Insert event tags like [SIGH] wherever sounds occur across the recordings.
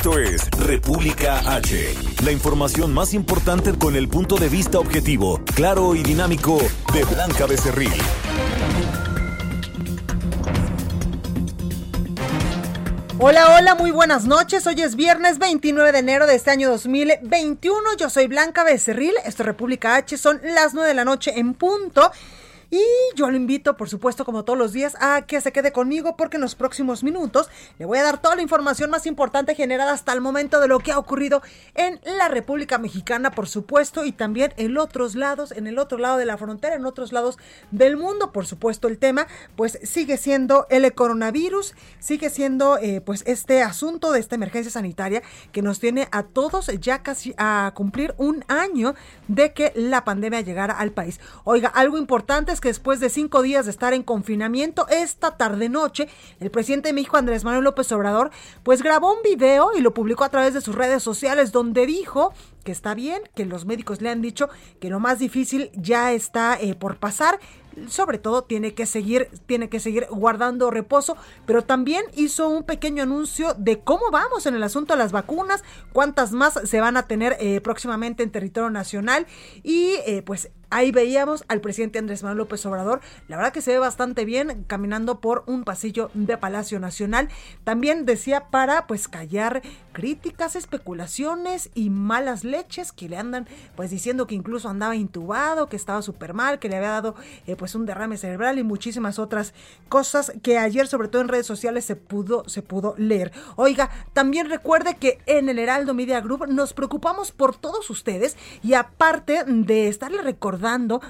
Esto es República H. La información más importante con el punto de vista objetivo, claro y dinámico de Blanca Becerril. Hola, hola, muy buenas noches. Hoy es viernes 29 de enero de este año 2021. Yo soy Blanca Becerril. Esto es República H. Son las 9 de la noche en punto. Y yo lo invito, por supuesto, como todos los días, a que se quede conmigo porque en los próximos minutos le voy a dar toda la información más importante generada hasta el momento de lo que ha ocurrido en la República Mexicana, por supuesto, y también en otros lados, en el otro lado de la frontera, en otros lados del mundo, por supuesto, el tema, pues sigue siendo el coronavirus, sigue siendo, eh, pues, este asunto de esta emergencia sanitaria que nos tiene a todos ya casi a cumplir un año de que la pandemia llegara al país. Oiga, algo importante es que después de cinco días de estar en confinamiento, esta tarde-noche, el presidente de México, Andrés Manuel López Obrador, pues grabó un video y lo publicó a través de sus redes sociales donde dijo que está bien, que los médicos le han dicho que lo más difícil ya está eh, por pasar sobre todo tiene que seguir, tiene que seguir guardando reposo, pero también hizo un pequeño anuncio de cómo vamos en el asunto de las vacunas, cuántas más se van a tener eh, próximamente en territorio nacional y eh, pues ahí veíamos al presidente Andrés Manuel López Obrador, la verdad que se ve bastante bien caminando por un pasillo de Palacio Nacional. También decía para pues callar críticas, especulaciones y malas leches que le andan pues diciendo que incluso andaba intubado, que estaba súper mal, que le había dado eh, pues un derrame cerebral y muchísimas otras cosas que ayer sobre todo en redes sociales se pudo se pudo leer. Oiga, también recuerde que en el Heraldo Media Group nos preocupamos por todos ustedes y aparte de estarle recordando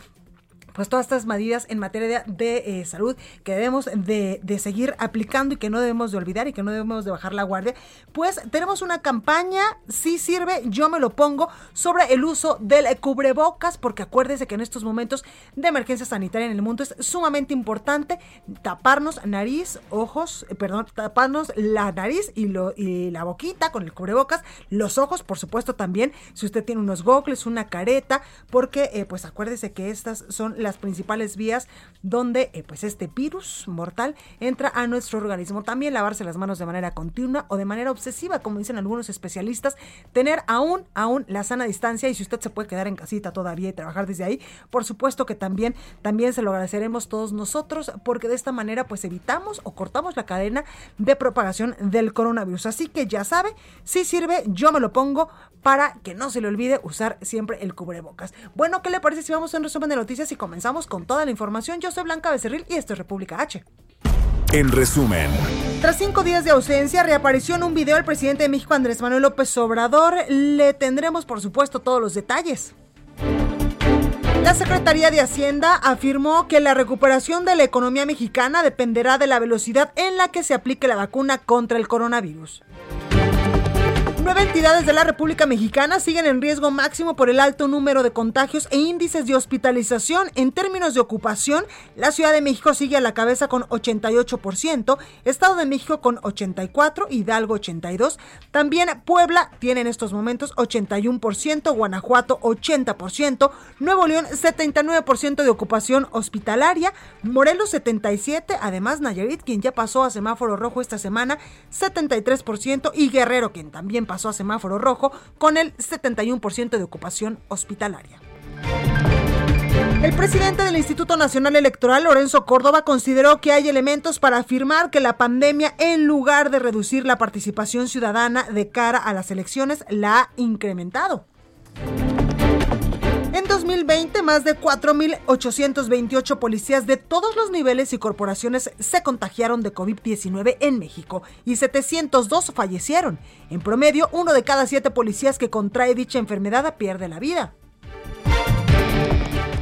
pues todas estas medidas en materia de, eh, salud que debemos de, seguir aplicando y que no debemos de olvidar y que no debemos de bajar la guardia, pues tenemos una campaña, si sirve, yo me lo pongo, sobre el uso del cubrebocas, porque acuérdese que en estos momentos de emergencia sanitaria en el mundo es sumamente importante taparnos nariz, ojos, eh, perdón, taparnos la nariz y, lo, y la boquita con el cubrebocas, los ojos, por supuesto también, si usted tiene unos gogles, una careta, porque eh, pues acuérdese que estas son las principales vías donde eh, pues este virus mortal entra a nuestro organismo. También lavarse las manos de manera continua o de manera obsesiva, como dicen algunos especialistas, tener aún, aún la sana distancia y si usted se puede quedar en casita todavía y trabajar desde ahí, por supuesto que también, también se lo agradeceremos todos nosotros porque de esta manera pues evitamos o cortamos la cadena de propagación del coronavirus. Así que ya sabe, si sirve, yo me lo pongo para que no se le olvide usar siempre el cubrebocas. Bueno, ¿qué le parece si vamos a un resumen de noticias y comenzamos con toda la información? Yo soy Blanca Becerril y esto es República H. En resumen. Tras cinco días de ausencia, reapareció en un video el presidente de México, Andrés Manuel López Obrador. Le tendremos, por supuesto, todos los detalles. La Secretaría de Hacienda afirmó que la recuperación de la economía mexicana dependerá de la velocidad en la que se aplique la vacuna contra el coronavirus. Nueve entidades de la República Mexicana siguen en riesgo máximo por el alto número de contagios e índices de hospitalización. En términos de ocupación, la Ciudad de México sigue a la cabeza con 88%, Estado de México con 84%, Hidalgo 82%, también Puebla tiene en estos momentos 81%, Guanajuato 80%, Nuevo León 79% de ocupación hospitalaria, Morelos 77%, además Nayarit, quien ya pasó a semáforo rojo esta semana, 73% y Guerrero, quien también pasó a semáforo rojo con el 71% de ocupación hospitalaria. El presidente del Instituto Nacional Electoral, Lorenzo Córdoba, consideró que hay elementos para afirmar que la pandemia, en lugar de reducir la participación ciudadana de cara a las elecciones, la ha incrementado. En 2020, más de 4.828 policías de todos los niveles y corporaciones se contagiaron de COVID-19 en México y 702 fallecieron. En promedio, uno de cada siete policías que contrae dicha enfermedad pierde la vida.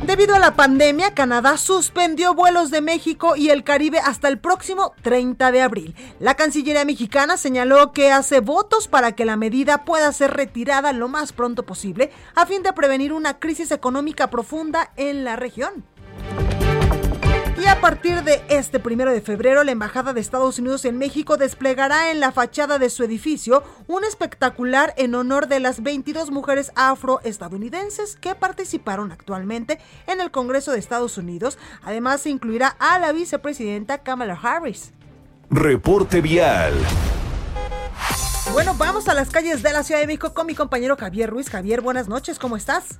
Debido a la pandemia, Canadá suspendió vuelos de México y el Caribe hasta el próximo 30 de abril. La Cancillería mexicana señaló que hace votos para que la medida pueda ser retirada lo más pronto posible a fin de prevenir una crisis económica profunda en la región. A partir de este primero de febrero, la Embajada de Estados Unidos en México desplegará en la fachada de su edificio un espectacular en honor de las 22 mujeres afroestadounidenses que participaron actualmente en el Congreso de Estados Unidos. Además, se incluirá a la vicepresidenta Kamala Harris. Reporte vial. Bueno, vamos a las calles de la Ciudad de México con mi compañero Javier Ruiz. Javier, buenas noches, ¿cómo estás?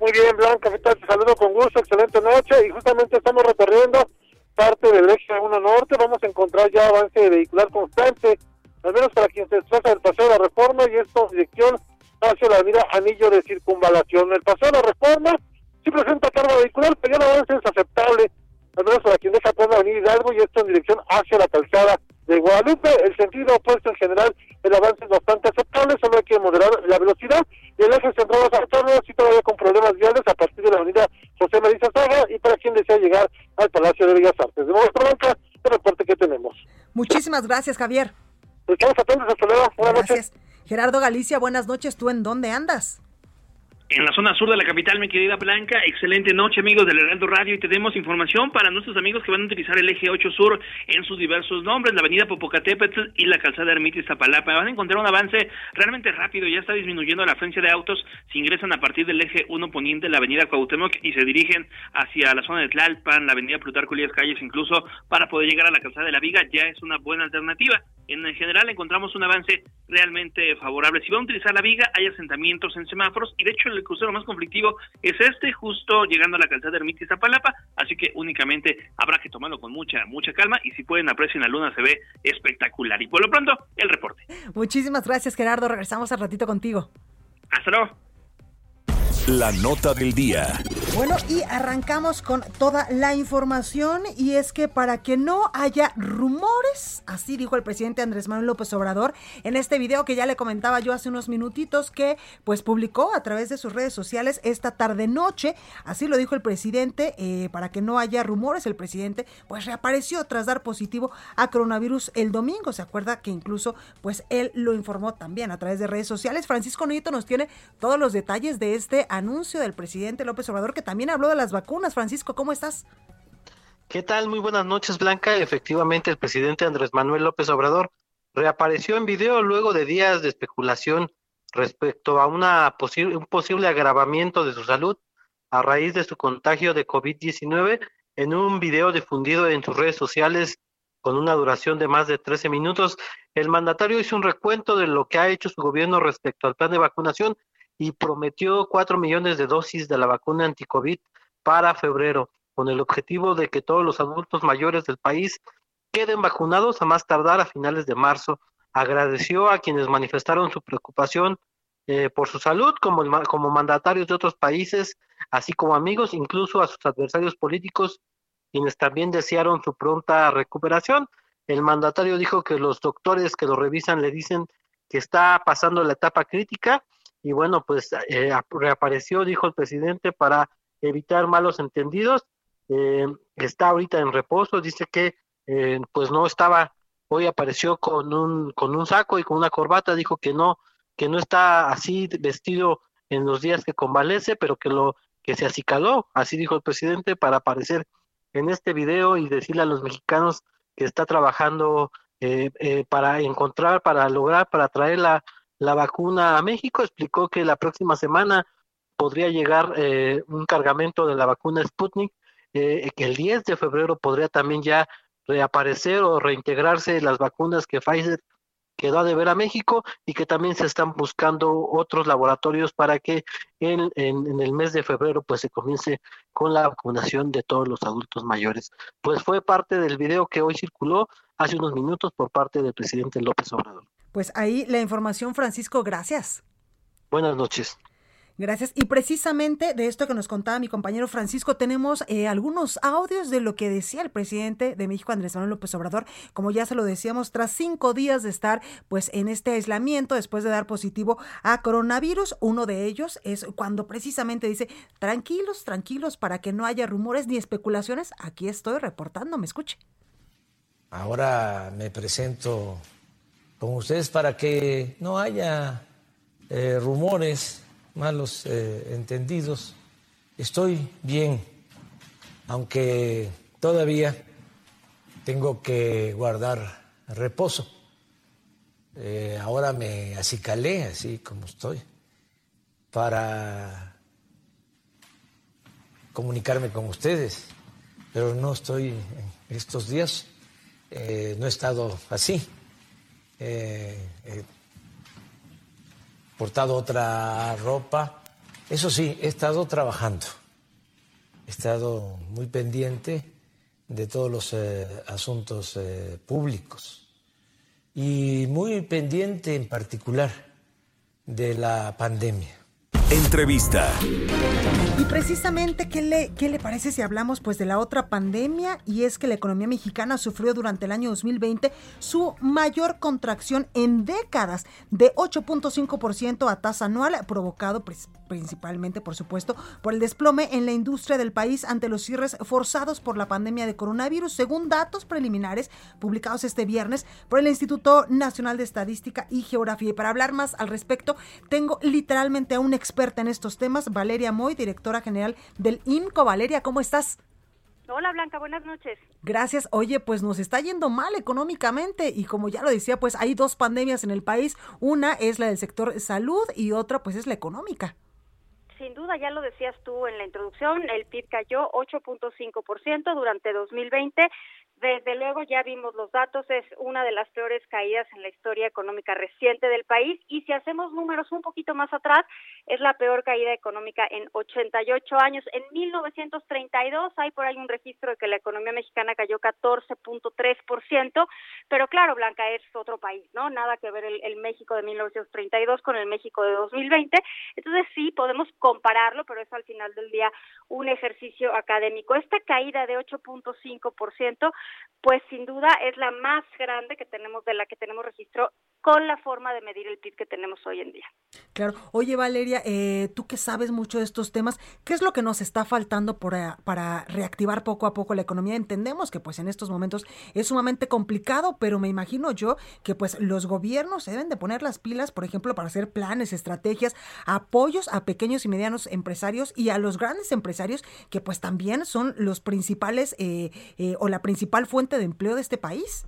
Muy bien, Blanca, ¿qué tal? Te saludo con gusto, excelente noche. Y justamente estamos recorriendo parte del eje 1 norte. Vamos a encontrar ya avance vehicular constante, al menos para quien se desplaza del paseo de la reforma y esto en dirección hacia la avenida Anillo de Circunvalación. El paseo de la reforma sí presenta carga vehicular, pero ya el avance es aceptable, al menos para quien deja atrás la avenida Hidalgo y esto en dirección hacia la calzada de Guadalupe. El sentido opuesto en general, el avance es bastante aceptable, solo hay que moderar la velocidad. Y el eje central de sí todavía con problemas viales a partir de la avenida José María Saga y para quien desea llegar al Palacio de Bellas Artes. De nuevo, Blanca, el reporte que tenemos. Muchísimas gracias, Javier. Estamos atentos, hasta luego. Buenas gracias. Noches. Gerardo Galicia, buenas noches. ¿Tú en dónde andas? En la zona sur de la capital, mi querida Blanca, excelente noche amigos del Heraldo Radio y tenemos información para nuestros amigos que van a utilizar el eje 8 sur en sus diversos nombres, la avenida Popocatépetl y la calzada Ermitis Zapalapa. Van a encontrar un avance realmente rápido, ya está disminuyendo la afluencia de autos, se ingresan a partir del eje 1 poniente, la avenida Cuauhtémoc y se dirigen hacia la zona de Tlalpan, la avenida Plutarco Elías Calles, incluso para poder llegar a la calzada de la Viga, ya es una buena alternativa. En general encontramos un avance realmente favorable. Si van a utilizar la viga, hay asentamientos en semáforos y de hecho el crucero más conflictivo es este, justo llegando a la calzada de Ermita y Zapalapa, así que únicamente habrá que tomarlo con mucha, mucha calma y si pueden aprecien la luna, se ve espectacular. Y por lo pronto, el reporte. Muchísimas gracias Gerardo, regresamos al ratito contigo. Hasta luego. La nota del día. Bueno, y arrancamos con toda la información y es que para que no haya rumores, así dijo el presidente Andrés Manuel López Obrador en este video que ya le comentaba yo hace unos minutitos que pues publicó a través de sus redes sociales esta tarde noche, así lo dijo el presidente, eh, para que no haya rumores, el presidente pues reapareció tras dar positivo a coronavirus el domingo, se acuerda que incluso pues él lo informó también a través de redes sociales. Francisco Nieto nos tiene todos los detalles de este anuncio del presidente López Obrador, que también habló de las vacunas. Francisco, ¿cómo estás? ¿Qué tal? Muy buenas noches, Blanca. Efectivamente, el presidente Andrés Manuel López Obrador reapareció en video luego de días de especulación respecto a una un posible agravamiento de su salud a raíz de su contagio de COVID-19 en un video difundido en sus redes sociales con una duración de más de 13 minutos. El mandatario hizo un recuento de lo que ha hecho su gobierno respecto al plan de vacunación y prometió cuatro millones de dosis de la vacuna anticovid para febrero, con el objetivo de que todos los adultos mayores del país queden vacunados a más tardar a finales de marzo. Agradeció a quienes manifestaron su preocupación eh, por su salud, como, como mandatarios de otros países, así como amigos, incluso a sus adversarios políticos, quienes también desearon su pronta recuperación. El mandatario dijo que los doctores que lo revisan le dicen que está pasando la etapa crítica y bueno, pues eh, reapareció, dijo el presidente, para evitar malos entendidos. Eh, está ahorita en reposo, dice que eh, pues no estaba, hoy apareció con un, con un saco y con una corbata, dijo que no, que no está así vestido en los días que convalece, pero que lo que se acicaló, así dijo el presidente, para aparecer en este video y decirle a los mexicanos que está trabajando para encontrar, para lograr, para traer la la vacuna a México. Explicó que la próxima semana podría llegar eh, un cargamento de la vacuna Sputnik, eh, que el 10 de febrero podría también ya reaparecer o reintegrarse las vacunas que Pfizer quedó a deber a México y que también se están buscando otros laboratorios para que en, en, el mes de febrero pues se comience con la vacunación de todos los adultos mayores. Pues fue parte del video que hoy circuló hace unos minutos por parte del presidente López Obrador. Pues ahí la información, Francisco, gracias. Buenas noches. Gracias. Y precisamente de esto que nos contaba mi compañero Francisco, tenemos eh, algunos audios de lo que decía el presidente de México, Andrés Manuel López Obrador, como ya se lo decíamos, tras cinco días de estar pues en este aislamiento después de dar positivo a coronavirus. Uno de ellos es cuando precisamente dice, tranquilos, tranquilos, para que no haya rumores ni especulaciones. Aquí estoy reportando, me escuche. Ahora me presento con ustedes para que no haya eh, rumores malos eh, entendidos. Estoy bien, aunque todavía tengo que guardar reposo. Eh, ahora me acicalé así como estoy para comunicarme con ustedes, pero no estoy en estos días, no he estado así portado otra ropa. Eso sí, he estado trabajando, he estado muy pendiente de todos los eh, asuntos eh, públicos y muy pendiente en particular de la pandemia. Entrevista. Y precisamente, ¿qué le, ¿qué le parece si hablamos pues de la otra pandemia? Y es que la economía mexicana sufrió durante el año 2020 su mayor contracción en décadas de 8.5% a tasa anual, provocado pues, principalmente, por supuesto, por el desplome en la industria del país ante los cierres forzados por la pandemia de coronavirus, según datos preliminares publicados este viernes por el Instituto Nacional de Estadística y Geografía. Y para hablar más al respecto, tengo literalmente a un experto experta en estos temas, Valeria Moy, directora general del INCO. Valeria, ¿cómo estás? Hola Blanca, buenas noches. Gracias. Oye, pues nos está yendo mal económicamente y como ya lo decía, pues hay dos pandemias en el país. Una es la del sector salud y otra pues es la económica. Sin duda, ya lo decías tú en la introducción, el PIB cayó 8.5% durante 2020 desde luego ya vimos los datos, es una de las peores caídas en la historia económica reciente del país y si hacemos números un poquito más atrás, es la peor caída económica en 88 años. En 1932 hay por ahí un registro de que la economía mexicana cayó 14.3%, pero claro, Blanca es otro país, ¿no? Nada que ver el, el México de 1932 con el México de 2020. Entonces sí, podemos compararlo, pero es al final del día un ejercicio académico. Esta caída de 8.5% pues sin duda es la más grande que tenemos, de la que tenemos registro con la forma de medir el PIB que tenemos hoy en día. Claro. Oye, Valeria, eh, tú que sabes mucho de estos temas, ¿qué es lo que nos está faltando para, para reactivar poco a poco la economía? Entendemos que pues en estos momentos es sumamente complicado, pero me imagino yo que pues los gobiernos deben de poner las pilas, por ejemplo, para hacer planes, estrategias, apoyos a pequeños y medianos empresarios y a los grandes empresarios que pues también son los principales eh, eh, o la principal fuente de empleo de este país.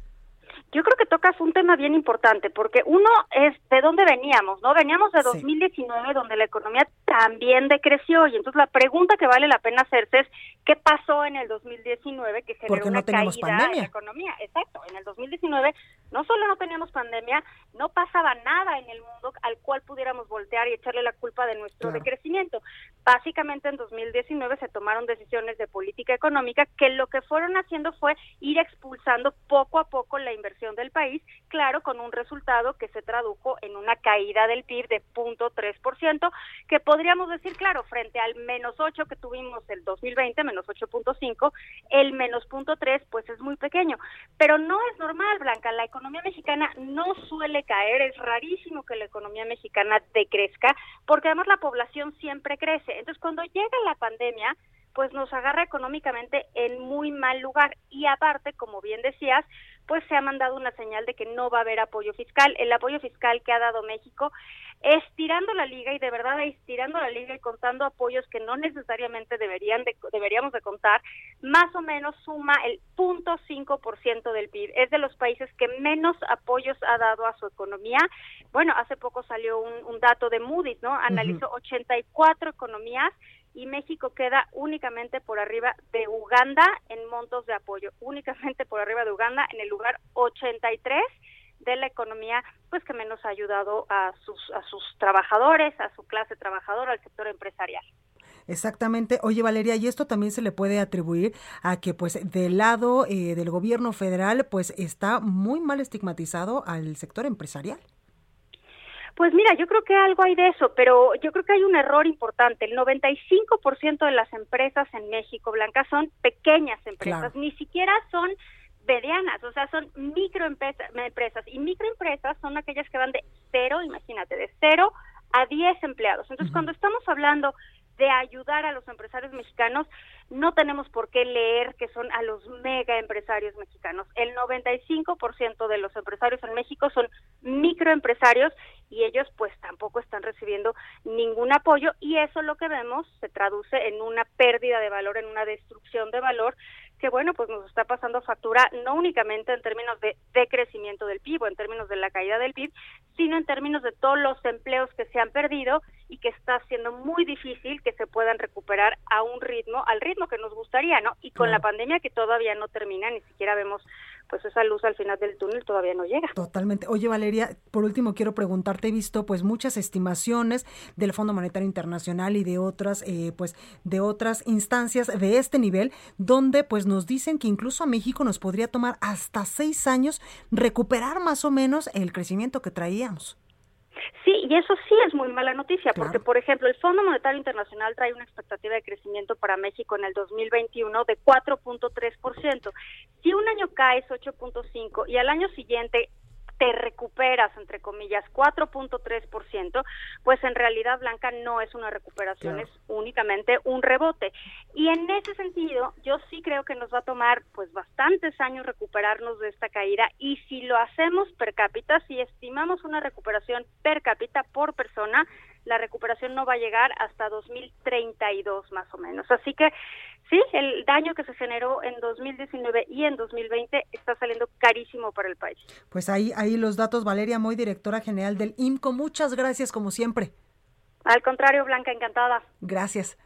Yo creo que tocas un tema bien importante, porque uno es de dónde veníamos, ¿no? Veníamos de 2019, donde la economía también decreció, y entonces la pregunta que vale la pena hacerse es, ¿qué pasó en el 2019 que generó una caída en la economía? Exacto, en el 2019 no solo no teníamos pandemia, no pasaba nada en el mundo al cual pudiéramos voltear y echarle la culpa de nuestro decrecimiento. Básicamente en 2019 se tomaron decisiones de política económica que lo que fueron haciendo fue ir expulsando poco a poco la inversión del país, claro, con un resultado que se tradujo en una caída del PIB de 0.3%, que podríamos decir, claro, frente al menos 8 que tuvimos el 2020, menos 8.5, el menos 0.3 pues es muy pequeño, pero no es normal, Blanca, la economía mexicana no suele caer, es rarísimo que la economía mexicana decrezca, porque además la población siempre crece. Entonces, cuando llega la pandemia, pues nos agarra económicamente en muy mal lugar y aparte, como bien decías, pues se ha mandado una señal de que no va a haber apoyo fiscal. El apoyo fiscal que ha dado México, estirando la liga y de verdad estirando la liga y contando apoyos que no necesariamente deberían de, deberíamos de contar, más o menos suma el punto cinco por ciento del PIB. Es de los países que menos apoyos ha dado a su economía. Bueno, hace poco salió un, dato de Moody's, ¿no? Analizó 84 economías y México queda únicamente por arriba de Uganda en montos de apoyo, únicamente por arriba de Uganda en el lugar 83 de la economía pues que menos ha ayudado a sus a sus trabajadores, a su clase trabajadora, al sector empresarial. Exactamente. Oye, Valeria, y esto también se le puede atribuir a que, pues, del lado eh, del gobierno federal, pues, está muy mal estigmatizado al sector empresarial. Pues mira, yo creo que algo hay de eso, pero yo creo que hay un error importante. El 95% de las empresas en México, Blanca, son pequeñas empresas, ni siquiera son medianas, o sea, son microempresas. Y microempresas son aquellas que van de cero, imagínate, de cero a 10 empleados. Entonces, cuando estamos hablando de ayudar a los empresarios mexicanos, no tenemos por qué leer que son a los mega empresarios mexicanos. El 95% de los empresarios en México son microempresarios y ellos pues tampoco están recibiendo ningún apoyo y eso lo que vemos se traduce en una pérdida de valor, en una destrucción de valor que bueno, pues nos está pasando factura no únicamente en términos de, crecimiento del PIB o en términos de la caída del PIB, sino en términos de todos los empleos que se han perdido y que está siendo muy difícil que se puedan recuperar a un ritmo, al ritmo que nos gustaría, ¿no? Y con la pandemia que todavía no termina, ni siquiera vemos pues esa luz al final del túnel todavía no llega. Totalmente. Oye, Valeria, por último quiero preguntarte, he visto pues muchas estimaciones del Fondo Monetario Internacional y de otras eh, pues de otras instancias de este nivel donde pues nos dicen que incluso a México nos podría tomar hasta seis años recuperar más o menos el crecimiento que traíamos. Sí, y eso sí es muy mala noticia, porque, por ejemplo, el Fondo Monetario Internacional trae una expectativa de crecimiento para México en el 2021 de 4.3%. Si un año cae es 8.5% y al año siguiente te recuperas, entre comillas, 4.3%, pues en realidad, Blanca, no es una recuperación, es únicamente un rebote. Y en ese sentido, yo sí creo que nos va a tomar pues bastantes años recuperarnos de esta caída y si lo hacemos per cápita, si estimamos una recuperación per cápita por persona, la recuperación no va a llegar hasta 2032 más o menos. Así que sí, el daño que se generó en 2019 y en 2020 está saliendo carísimo para el país. Pues ahí, ahí los datos, Valeria Moy, directora general del IMCO. Muchas gracias como siempre. Al contrario, Blanca, encantada. Gracias.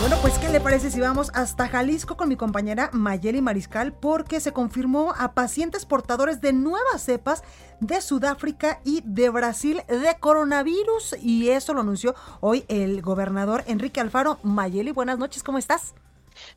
Bueno, pues ¿qué le parece si vamos hasta Jalisco con mi compañera Mayeli Mariscal? Porque se confirmó a pacientes portadores de nuevas cepas de Sudáfrica y de Brasil de coronavirus. Y eso lo anunció hoy el gobernador Enrique Alfaro. Mayeli, buenas noches, ¿cómo estás?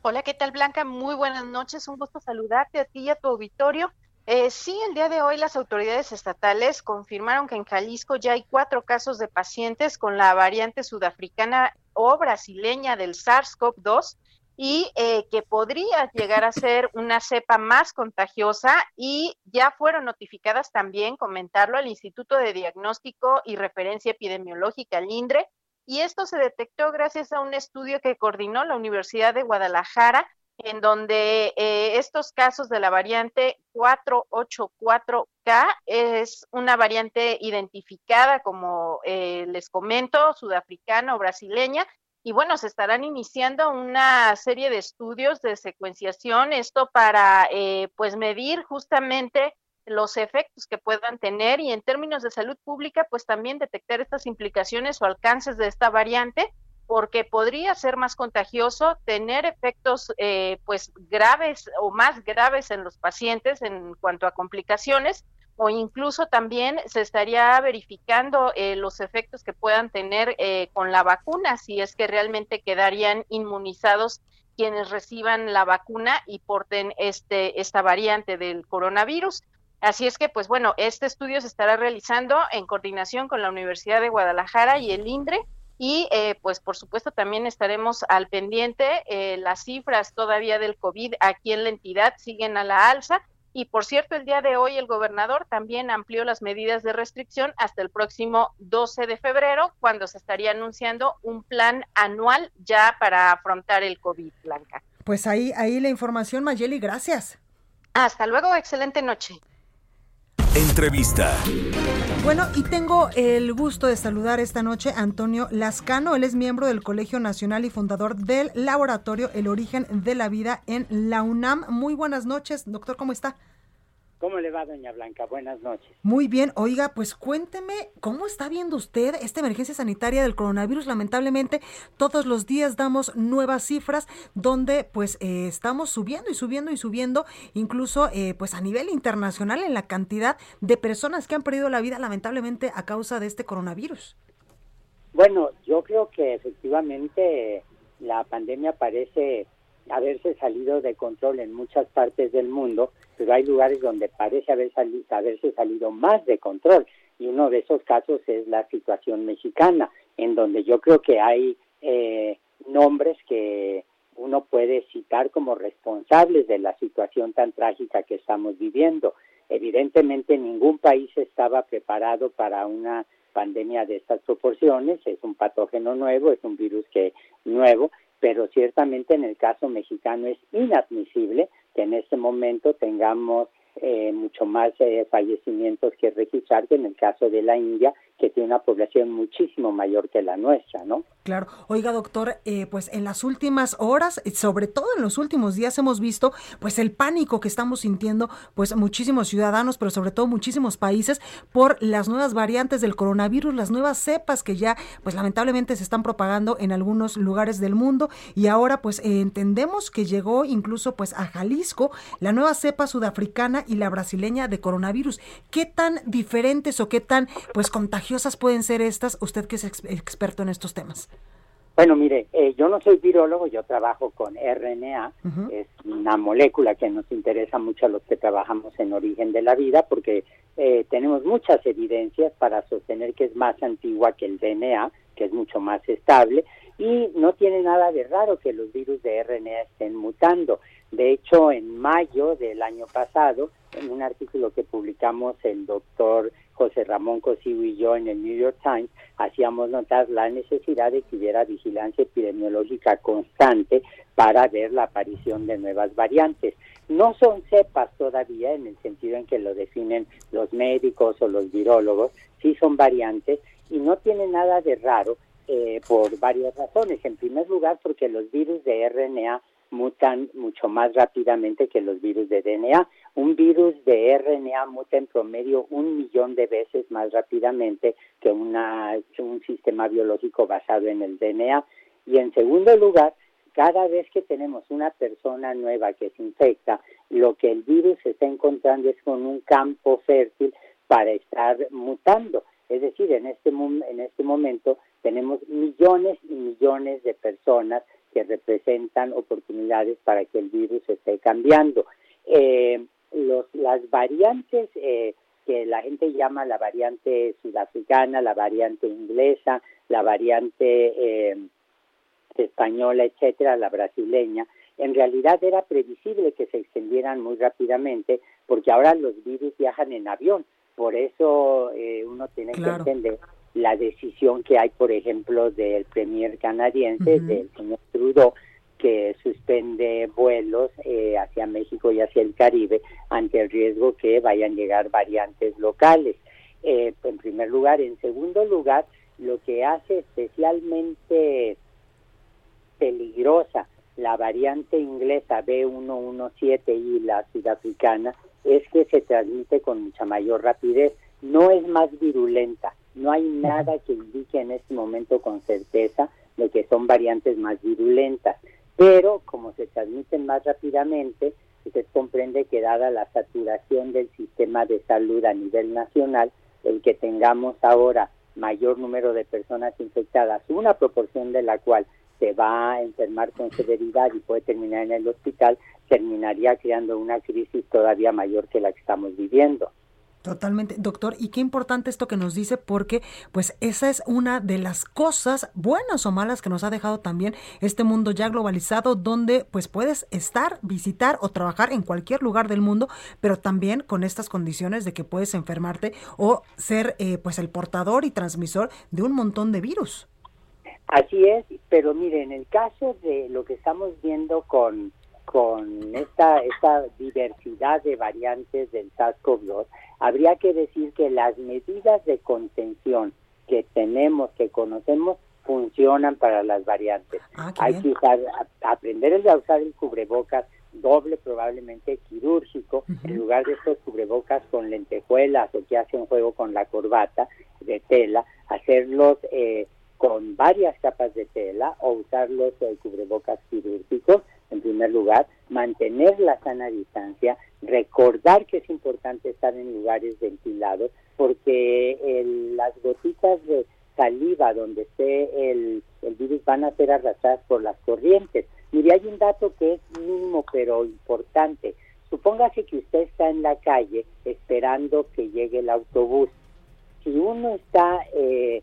Hola, ¿qué tal Blanca? Muy buenas noches, un gusto saludarte a ti y a tu auditorio. Eh, sí, el día de hoy las autoridades estatales confirmaron que en Jalisco ya hay cuatro casos de pacientes con la variante sudafricana o brasileña del SARS-CoV-2 y eh, que podría llegar a ser una cepa más contagiosa y ya fueron notificadas también, comentarlo, al Instituto de Diagnóstico y Referencia Epidemiológica, LINDRE, y esto se detectó gracias a un estudio que coordinó la Universidad de Guadalajara en donde eh, estos casos de la variante 484K es una variante identificada, como eh, les comento, sudafricana o brasileña. Y bueno, se estarán iniciando una serie de estudios de secuenciación, esto para eh, pues medir justamente los efectos que puedan tener y en términos de salud pública, pues también detectar estas implicaciones o alcances de esta variante porque podría ser más contagioso, tener efectos eh, pues graves o más graves en los pacientes en cuanto a complicaciones o incluso también se estaría verificando eh, los efectos que puedan tener eh, con la vacuna, si es que realmente quedarían inmunizados quienes reciban la vacuna y porten este esta variante del coronavirus. Así es que, pues bueno, este estudio se estará realizando en coordinación con la Universidad de Guadalajara y el INDRE y eh, pues por supuesto también estaremos al pendiente. Eh, las cifras todavía del COVID aquí en la entidad siguen a la alza. Y por cierto, el día de hoy el gobernador también amplió las medidas de restricción hasta el próximo 12 de febrero, cuando se estaría anunciando un plan anual ya para afrontar el COVID, Blanca. Pues ahí, ahí la información, Mayeli, gracias. Hasta luego, excelente noche. Entrevista. Bueno, y tengo el gusto de saludar esta noche a Antonio Lascano. Él es miembro del Colegio Nacional y fundador del laboratorio El Origen de la Vida en la UNAM. Muy buenas noches, doctor, ¿cómo está? ¿Cómo le va, doña Blanca? Buenas noches. Muy bien. Oiga, pues cuénteme, ¿cómo está viendo usted esta emergencia sanitaria del coronavirus? Lamentablemente, todos los días damos nuevas cifras donde pues eh, estamos subiendo y subiendo y subiendo, incluso eh, pues a nivel internacional en la cantidad de personas que han perdido la vida lamentablemente a causa de este coronavirus. Bueno, yo creo que efectivamente la pandemia parece haberse salido de control en muchas partes del mundo, pero hay lugares donde parece haber haberse salido más de control. Y uno de esos casos es la situación mexicana, en donde yo creo que hay eh, nombres que uno puede citar como responsables de la situación tan trágica que estamos viviendo. Evidentemente ningún país estaba preparado para una pandemia de estas proporciones, es un patógeno nuevo, es un virus que nuevo, pero ciertamente en el caso mexicano es inadmisible que en este momento tengamos eh, mucho más eh, fallecimientos que registrar que en el caso de la India, que tiene una población muchísimo mayor que la nuestra, ¿no? Claro. Oiga, doctor, eh, pues en las últimas horas, sobre todo en los últimos días, hemos visto pues el pánico que estamos sintiendo pues muchísimos ciudadanos, pero sobre todo muchísimos países por las nuevas variantes del coronavirus, las nuevas cepas que ya pues lamentablemente se están propagando en algunos lugares del mundo y ahora pues entendemos que llegó incluso pues a Jalisco la nueva cepa sudafricana y la brasileña de coronavirus. ¿Qué tan diferentes o qué tan pues contagiosas pueden ser estas, usted que es experto en estos temas? Bueno, mire, eh, yo no soy virólogo, yo trabajo con RNA, es una molécula que nos interesa mucho a los que trabajamos en origen de la vida, porque eh, tenemos muchas evidencias para sostener que es más antigua que el DNA, que es mucho más estable, y no tiene nada de raro que los virus de RNA estén mutando. De hecho, en mayo del año pasado, en un artículo que publicamos el doctor José Ramón Cosigo y yo en el New York Times, hacíamos notar la necesidad de que hubiera vigilancia epidemiológica constante para ver la aparición de nuevas variantes. No son cepas todavía en el sentido en que lo definen los médicos o los virólogos, sí son variantes y no tiene nada de raro eh, por varias razones. En primer lugar, porque los virus de RNA mutan mucho más rápidamente que los virus de DNA. Un virus de RNA muta en promedio un millón de veces más rápidamente que una, un sistema biológico basado en el DNA. Y en segundo lugar, cada vez que tenemos una persona nueva que se infecta, lo que el virus está encontrando es con un campo fértil para estar mutando. Es decir, en este, en este momento tenemos millones y millones de personas que representan oportunidades para que el virus esté cambiando. Eh, los, las variantes eh, que la gente llama la variante sudafricana, la variante inglesa, la variante eh, española, etcétera, la brasileña, en realidad era previsible que se extendieran muy rápidamente porque ahora los virus viajan en avión. Por eso uno tiene que entender la decisión que hay, por ejemplo, del premier canadiense, del señor Trudeau, que suspende vuelos eh, hacia México y hacia el Caribe ante el riesgo que vayan a llegar variantes locales. Eh, en primer lugar. En segundo lugar, lo que hace especialmente peligrosa la variante inglesa B117 y la sudafricana es que se transmite con mucha mayor rapidez. No es más virulenta, no hay nada que indique en este momento con certeza de que son variantes más virulentas, pero como se transmiten más rápidamente, se comprende que dada la saturación del sistema de salud a nivel nacional, el que tengamos ahora mayor número de personas infectadas, una proporción de la cual se va a enfermar con severidad y puede terminar en el hospital, terminaría creando una crisis todavía mayor que la que estamos viviendo. Totalmente, doctor, y qué importante esto que nos dice porque pues esa es una de las cosas buenas o malas que nos ha dejado también este mundo ya globalizado donde pues puedes estar, visitar o trabajar en cualquier lugar del mundo, pero también con estas condiciones de que puedes enfermarte o ser eh, pues el portador y transmisor de un montón de virus. Así es, pero mire, en el caso de lo que estamos viendo con con esta, esta diversidad de variantes del SARS-CoV-2, habría que decir que las medidas de contención que tenemos, que conocemos, funcionan para las variantes. Ah, Hay que usar, aprender a usar el cubrebocas doble, probablemente quirúrgico, en lugar de estos cubrebocas con lentejuelas o que hacen juego con la corbata de tela, hacerlos eh, con varias capas de tela o usarlos el cubrebocas quirúrgicos en primer lugar, mantener la sana distancia, recordar que es importante estar en lugares ventilados, porque las gotitas de saliva donde esté el, el virus van a ser arrastradas por las corrientes. Mire, hay un dato que es mínimo pero importante. Supóngase que usted está en la calle esperando que llegue el autobús. Si uno está eh,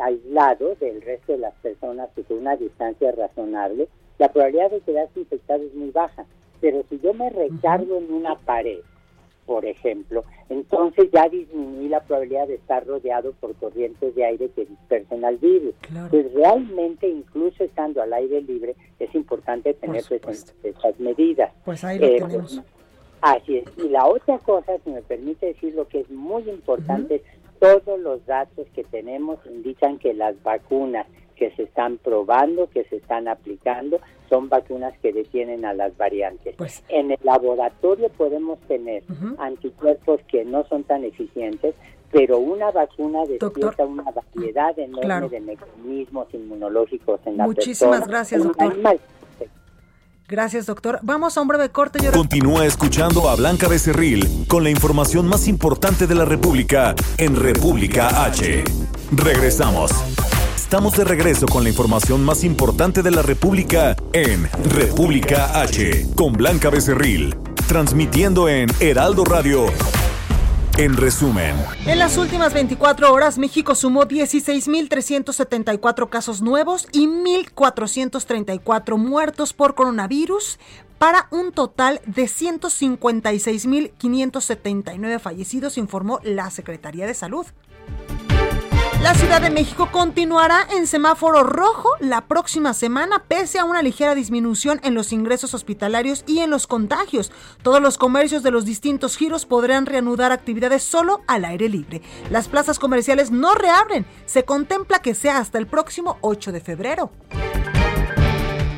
aislado del resto de las personas y con una distancia razonable, la probabilidad de quedarse infectado es muy baja. Pero si yo me recargo en una pared, por ejemplo, entonces ya disminuye la probabilidad de estar rodeado por corrientes de aire que dispersen al virus. Pues realmente, incluso estando al aire libre, es importante tener presentes esas medidas. Pues ahí lo eh, tenemos. así es. Y la otra cosa, si me permite decir lo que es muy importante, todos los datos que tenemos indican que las vacunas que se están probando, que se están aplicando, son vacunas que detienen a las variantes. Pues en el laboratorio podemos tener anticuerpos que no son tan eficientes, pero una vacuna despierta una variedad enorme de mecanismos inmunológicos en la Muchísimas gracias, doctor. Gracias, doctor. Vamos a un breve corte. Continúa escuchando a Blanca Becerril con la información más importante de la República en República H. Regresamos. Estamos de regreso con la información más importante de la República en República H, con Blanca Becerril, transmitiendo en Heraldo Radio. En resumen, en las últimas 24 horas México sumó 16.374 casos nuevos y 1.434 muertos por coronavirus para un total de 156.579 fallecidos, informó la Secretaría de Salud. La Ciudad de México continuará en semáforo rojo la próxima semana pese a una ligera disminución en los ingresos hospitalarios y en los contagios. Todos los comercios de los distintos giros podrán reanudar actividades solo al aire libre. Las plazas comerciales no reabren. Se contempla que sea hasta el próximo 8 de febrero.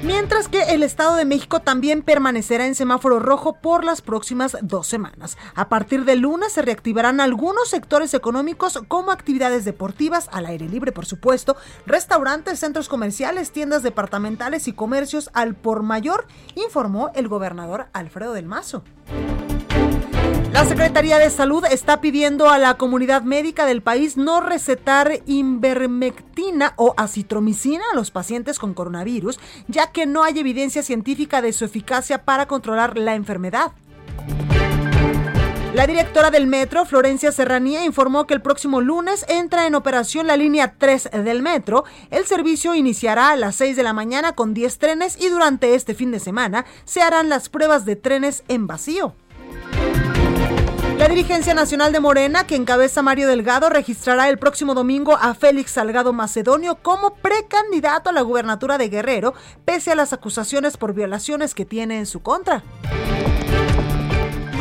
Mientras que el Estado de México también permanecerá en semáforo rojo por las próximas dos semanas. A partir del lunes se reactivarán algunos sectores económicos como actividades deportivas, al aire libre por supuesto, restaurantes, centros comerciales, tiendas departamentales y comercios al por mayor, informó el gobernador Alfredo del Mazo. La Secretaría de Salud está pidiendo a la comunidad médica del país no recetar invermectina o acitromicina a los pacientes con coronavirus, ya que no hay evidencia científica de su eficacia para controlar la enfermedad. La directora del metro, Florencia Serranía, informó que el próximo lunes entra en operación la línea 3 del metro. El servicio iniciará a las 6 de la mañana con 10 trenes y durante este fin de semana se harán las pruebas de trenes en vacío. La dirigencia nacional de Morena, que encabeza Mario Delgado, registrará el próximo domingo a Félix Salgado Macedonio como precandidato a la gubernatura de Guerrero, pese a las acusaciones por violaciones que tiene en su contra.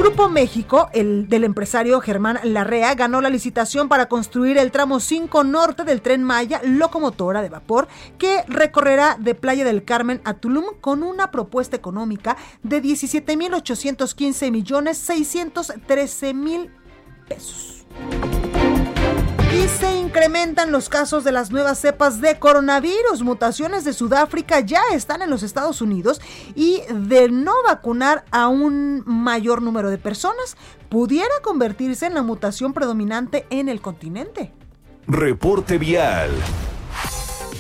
Grupo México, el del empresario Germán Larrea, ganó la licitación para construir el tramo 5 norte del tren Maya locomotora de vapor que recorrerá de Playa del Carmen a Tulum con una propuesta económica de 17.815 millones 613 mil pesos. Y se incrementan los casos de las nuevas cepas de coronavirus. Mutaciones de Sudáfrica ya están en los Estados Unidos y de no vacunar a un mayor número de personas pudiera convertirse en la mutación predominante en el continente. Reporte vial.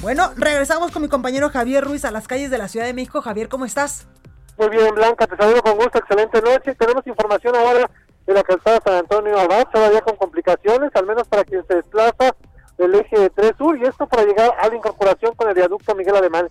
Bueno, regresamos con mi compañero Javier Ruiz a las calles de la Ciudad de México. Javier, ¿cómo estás? Muy bien, Blanca, te saludo con gusto, excelente noche. Tenemos información ahora de la calzada San Antonio Abad, todavía con complicaciones, al menos para quien se desplaza del eje 3 sur, y esto para llegar a la incorporación con el viaducto Miguel Alemán.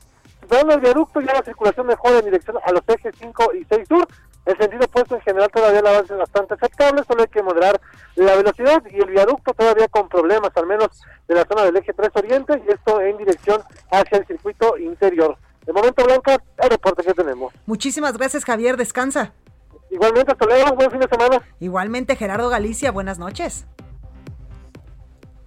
Dando el viaducto ya la circulación mejora en dirección a los ejes 5 y 6 sur, el sentido opuesto en general todavía el avance es bastante aceptable, solo hay que moderar la velocidad y el viaducto todavía con problemas, al menos de la zona del eje 3 oriente, y esto en dirección hacia el circuito interior. De momento, Blanca, el reporte que tenemos. Muchísimas gracias, Javier. Descansa. Igualmente, hasta luego, buen fin de semana. Igualmente, Gerardo Galicia, buenas noches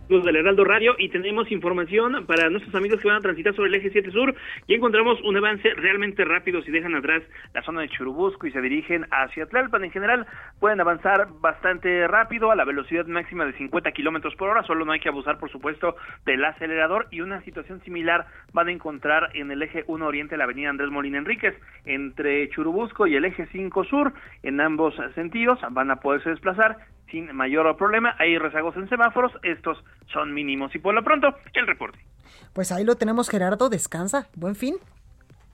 del Heraldo Radio y tenemos información para nuestros amigos que van a transitar sobre el eje 7 Sur. Y encontramos un avance realmente rápido si dejan atrás la zona de Churubusco y se dirigen hacia Tlalpan. En general pueden avanzar bastante rápido a la velocidad máxima de 50 kilómetros por hora, solo no hay que abusar por supuesto del acelerador. Y una situación similar van a encontrar en el eje 1 Oriente la avenida Andrés Molina Enríquez entre Churubusco y el eje 5 Sur. En ambos sentidos van a poderse desplazar sin mayor problema. Hay rezagos en semáforos, estos son mínimos y por lo pronto el reporte. Pues ahí lo tenemos Gerardo, descansa, buen fin.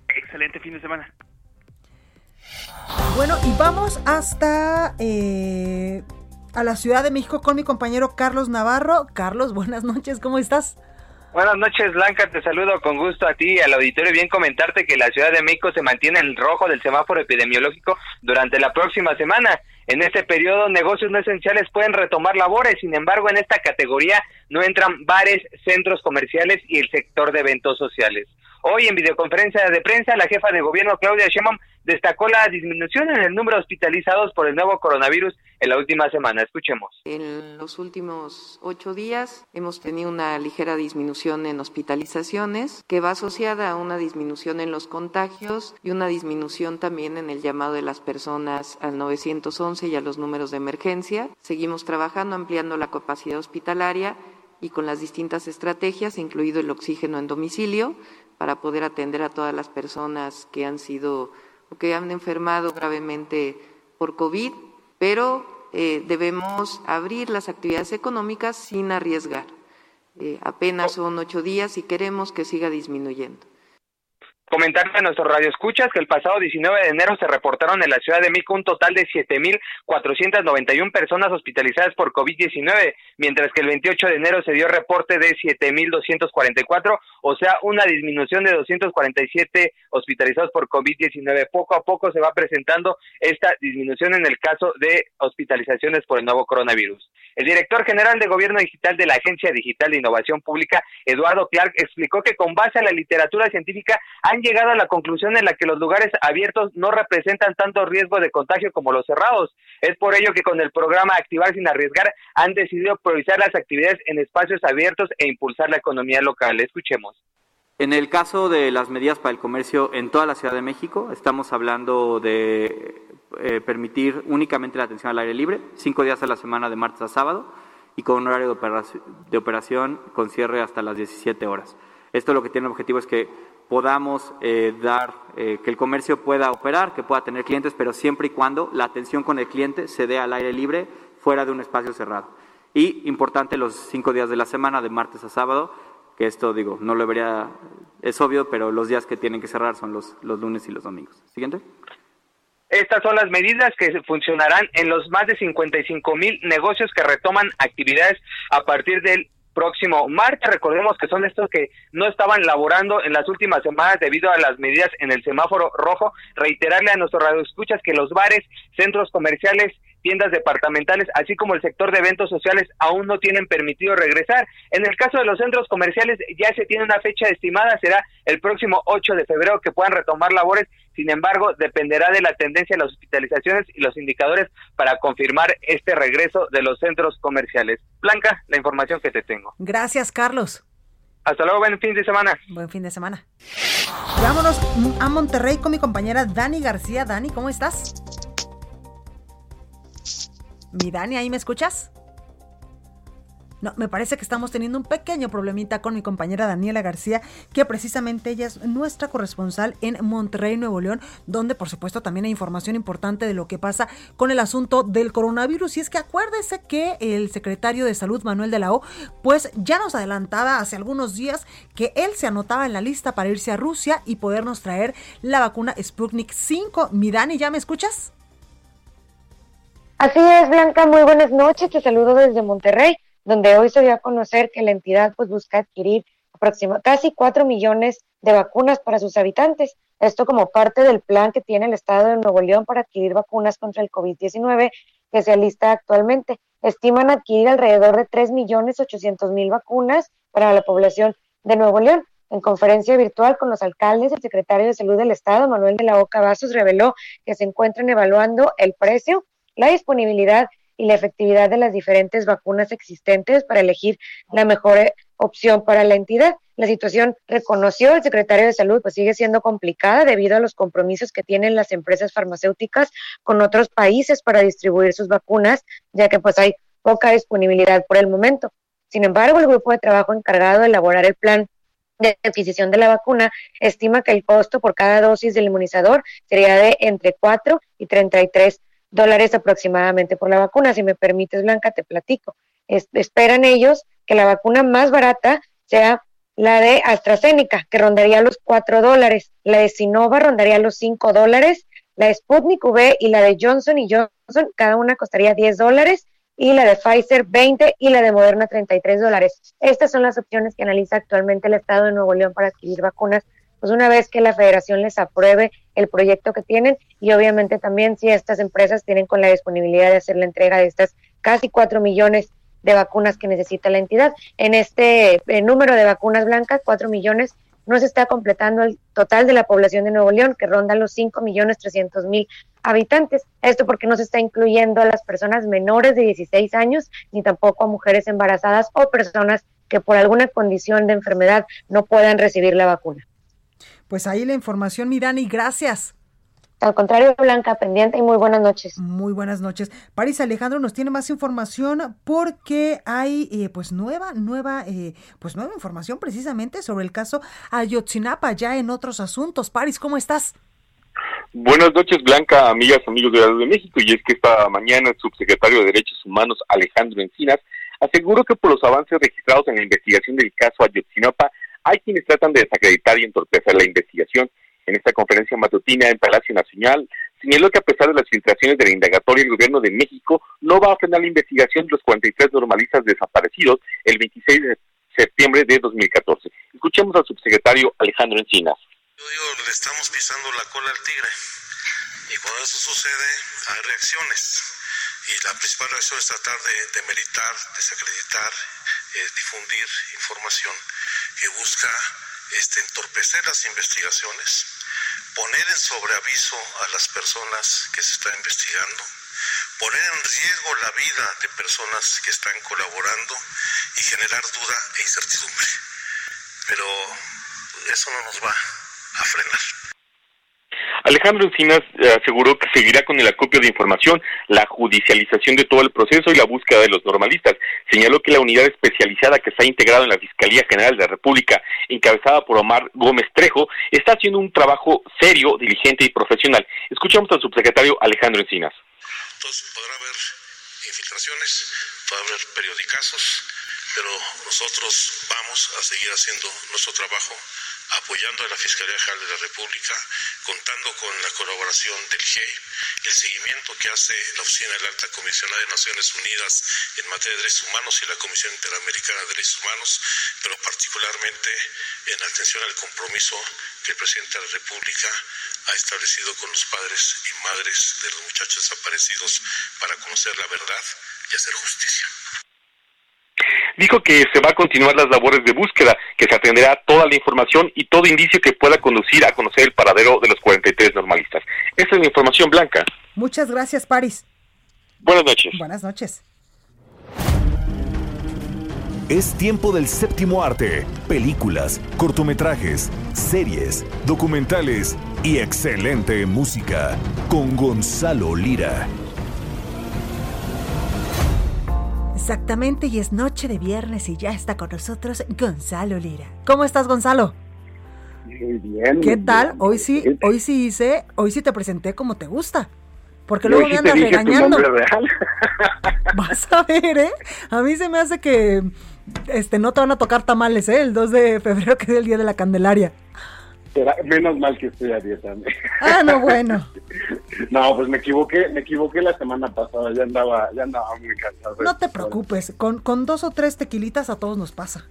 excelente fin de semana. Bueno, y vamos hasta eh, a la Ciudad de México con mi compañero Carlos Navarro. Carlos, buenas noches, ¿cómo estás? Buenas noches, Blanca. Te saludo con gusto a ti y al auditorio. Bien comentarte que la Ciudad de México se mantiene en el rojo del semáforo epidemiológico durante la próxima semana. En este periodo, negocios no esenciales pueden retomar labores. Sin embargo, en esta categoría no entran bares, centros comerciales y el sector de eventos sociales. Hoy, en videoconferencia de prensa, la jefa de gobierno, Claudia Sheinbaum, destacó la disminución en el número de hospitalizados por el nuevo coronavirus en la última semana. Escuchemos. En los últimos ocho días hemos tenido una ligera disminución en hospitalizaciones que va asociada a una disminución en los contagios y una disminución también en el llamado de las personas al 911 y a los números de emergencia. Seguimos trabajando ampliando la capacidad hospitalaria y con las distintas estrategias, incluido el oxígeno en domicilio, para poder atender a todas las personas que han sido o que han enfermado gravemente por COVID, pero eh, debemos abrir las actividades económicas sin arriesgar. Eh, apenas son ocho días y queremos que siga disminuyendo. Comentarle a nuestros radioescuchas que el pasado 19 de enero se reportaron en la Ciudad de México un total de 7.491 personas hospitalizadas por COVID-19, mientras que el 28 de enero se dio reporte de 7.244, o sea, una disminución de 247 hospitalizados por COVID-19. Poco a poco se va presentando esta disminución en el caso de hospitalizaciones por el nuevo coronavirus. El director general de Gobierno Digital de la Agencia Digital de Innovación Pública, Eduardo Clark, explicó que con base a la literatura científica han llegado a la conclusión en la que los lugares abiertos no representan tanto riesgo de contagio como los cerrados. Es por ello que con el programa Activar sin arriesgar han decidido priorizar las actividades en espacios abiertos e impulsar la economía local. Escuchemos. En el caso de las medidas para el comercio en toda la Ciudad de México, estamos hablando de eh, permitir únicamente la atención al aire libre, cinco días a la semana de martes a sábado y con un horario de operación, de operación con cierre hasta las 17 horas. Esto lo que tiene el objetivo es que podamos eh, dar, eh, que el comercio pueda operar, que pueda tener clientes, pero siempre y cuando la atención con el cliente se dé al aire libre, fuera de un espacio cerrado. Y importante los cinco días de la semana, de martes a sábado, esto digo, no lo vería, es obvio, pero los días que tienen que cerrar son los, los lunes y los domingos. Siguiente. Estas son las medidas que funcionarán en los más de 55 mil negocios que retoman actividades a partir del próximo martes. Recordemos que son estos que no estaban laborando en las últimas semanas debido a las medidas en el semáforo rojo. Reiterarle a nuestros radioescuchas que los bares, centros comerciales, tiendas departamentales, así como el sector de eventos sociales aún no tienen permitido regresar. En el caso de los centros comerciales ya se tiene una fecha estimada, será el próximo 8 de febrero que puedan retomar labores, sin embargo, dependerá de la tendencia de las hospitalizaciones y los indicadores para confirmar este regreso de los centros comerciales. Blanca, la información que te tengo. Gracias, Carlos. Hasta luego, buen fin de semana. Buen fin de semana. Vámonos a Monterrey con mi compañera Dani García. Dani, ¿cómo estás? Mi Dani, ¿ahí me escuchas? No, me parece que estamos teniendo un pequeño problemita con mi compañera Daniela García, que precisamente ella es nuestra corresponsal en Monterrey, Nuevo León, donde por supuesto también hay información importante de lo que pasa con el asunto del coronavirus. Y es que acuérdese que el secretario de Salud, Manuel de la O, pues ya nos adelantaba hace algunos días que él se anotaba en la lista para irse a Rusia y podernos traer la vacuna Sputnik 5. Mi Dani, ¿ya me escuchas? Así es, Blanca, muy buenas noches. Te saludo desde Monterrey, donde hoy se dio a conocer que la entidad pues busca adquirir aproximadamente casi 4 millones de vacunas para sus habitantes. Esto como parte del plan que tiene el Estado de Nuevo León para adquirir vacunas contra el COVID-19 que se alista actualmente. Estiman adquirir alrededor de 3 millones 800 mil vacunas para la población de Nuevo León. En conferencia virtual con los alcaldes, el secretario de Salud del Estado, Manuel de la Oca Vasos, reveló que se encuentran evaluando el precio la disponibilidad y la efectividad de las diferentes vacunas existentes para elegir la mejor eh, opción para la entidad. La situación, reconoció el secretario de Salud, pues sigue siendo complicada debido a los compromisos que tienen las empresas farmacéuticas con otros países para distribuir sus vacunas, ya que pues hay poca disponibilidad por el momento. Sin embargo, el grupo de trabajo encargado de elaborar el plan de adquisición de la vacuna estima que el costo por cada dosis del inmunizador sería de entre 4 y 33 dólares aproximadamente por la vacuna. Si me permites, Blanca, te platico. esperan ellos que la vacuna más barata sea la de AstraZeneca, que rondaría los 4 dólares, la de Sinova rondaría los 5 dólares, la de Sputnik V y la de Johnson y Johnson, cada una costaría 10 dólares, y la de Pfizer 20 y la de Moderna 33 dólares. Estas son las opciones que analiza actualmente el Estado de Nuevo León para adquirir vacunas, pues una vez que la federación les apruebe el proyecto que tienen y obviamente también si estas empresas tienen con la disponibilidad de hacer la entrega de estas casi 4 millones de vacunas que necesita la entidad. En este eh, número de vacunas blancas, 4 millones, no se está completando el total de la población de Nuevo León, que ronda los 5 millones 300 mil habitantes. Esto porque no se está incluyendo a las personas menores de 16 años, ni tampoco a mujeres embarazadas o personas que por alguna condición de enfermedad no puedan recibir la vacuna. Pues ahí la información, Mirani, gracias. Al contrario, Blanca, pendiente y muy buenas noches. Muy buenas noches. París Alejandro nos tiene más información porque hay eh, pues nueva, nueva, eh, pues nueva información precisamente sobre el caso Ayotzinapa ya en otros asuntos. París, ¿cómo estás? Buenas noches, Blanca, amigas, amigos de la de México. Y es que esta mañana el subsecretario de Derechos Humanos, Alejandro Encinas, aseguró que por los avances registrados en la investigación del caso Ayotzinapa, hay quienes tratan de desacreditar y entorpecer la investigación en esta conferencia matutina en Palacio Nacional, señaló que a pesar de las filtraciones de la indagatoria, el gobierno de México no va a frenar la investigación de los 43 normalistas desaparecidos el 26 de septiembre de 2014. Escuchemos al subsecretario Alejandro Encinas. Yo digo, le estamos pisando la cola al tigre. Y cuando eso sucede, hay reacciones. Y la principal reacción es tratar de, de meritar, desacreditar, difundir información que busca este, entorpecer las investigaciones, poner en sobreaviso a las personas que se están investigando, poner en riesgo la vida de personas que están colaborando y generar duda e incertidumbre. Pero eso no nos va a frenar. Alejandro Encinas eh, aseguró que seguirá con el acopio de información, la judicialización de todo el proceso y la búsqueda de los normalistas. Señaló que la unidad especializada que está integrada en la Fiscalía General de la República, encabezada por Omar Gómez Trejo, está haciendo un trabajo serio, diligente y profesional. Escuchamos al subsecretario Alejandro Encinas. Entonces podrá haber infiltraciones, podrá haber periodicazos, pero nosotros vamos a seguir haciendo nuestro trabajo apoyando a la Fiscalía General de la República, contando con la colaboración del GIEI, el seguimiento que hace la Oficina de la Alta Comisionada de Naciones Unidas en materia de derechos humanos y la Comisión Interamericana de Derechos Humanos, pero particularmente en atención al compromiso que el presidente de la República ha establecido con los padres y madres de los muchachos desaparecidos para conocer la verdad y hacer justicia dijo que se va a continuar las labores de búsqueda, que se atenderá toda la información y todo indicio que pueda conducir a conocer el paradero de los 43 normalistas. Esa es la información blanca. Muchas gracias, Paris. Buenas noches. Buenas noches. Es tiempo del séptimo arte, películas, cortometrajes, series, documentales y excelente música con Gonzalo Lira. Exactamente, y es noche de viernes y ya está con nosotros Gonzalo Lira. ¿Cómo estás, Gonzalo? Muy bien. ¿Qué tal? Hoy sí, hoy sí hice, hoy sí te presenté como te gusta. Porque luego me andas regañando. [LAUGHS] Vas a ver, ¿eh? A mí se me hace que este no te van a tocar tamales, ¿eh? El 2 de febrero, que es el día de la Candelaria menos mal que estoy a dieta. Ah, no, bueno. [LAUGHS] no, pues me equivoqué, me equivoqué la semana pasada, ya andaba, ya andaba muy cansado. No te preocupes, con, con dos o tres tequilitas a todos nos pasa.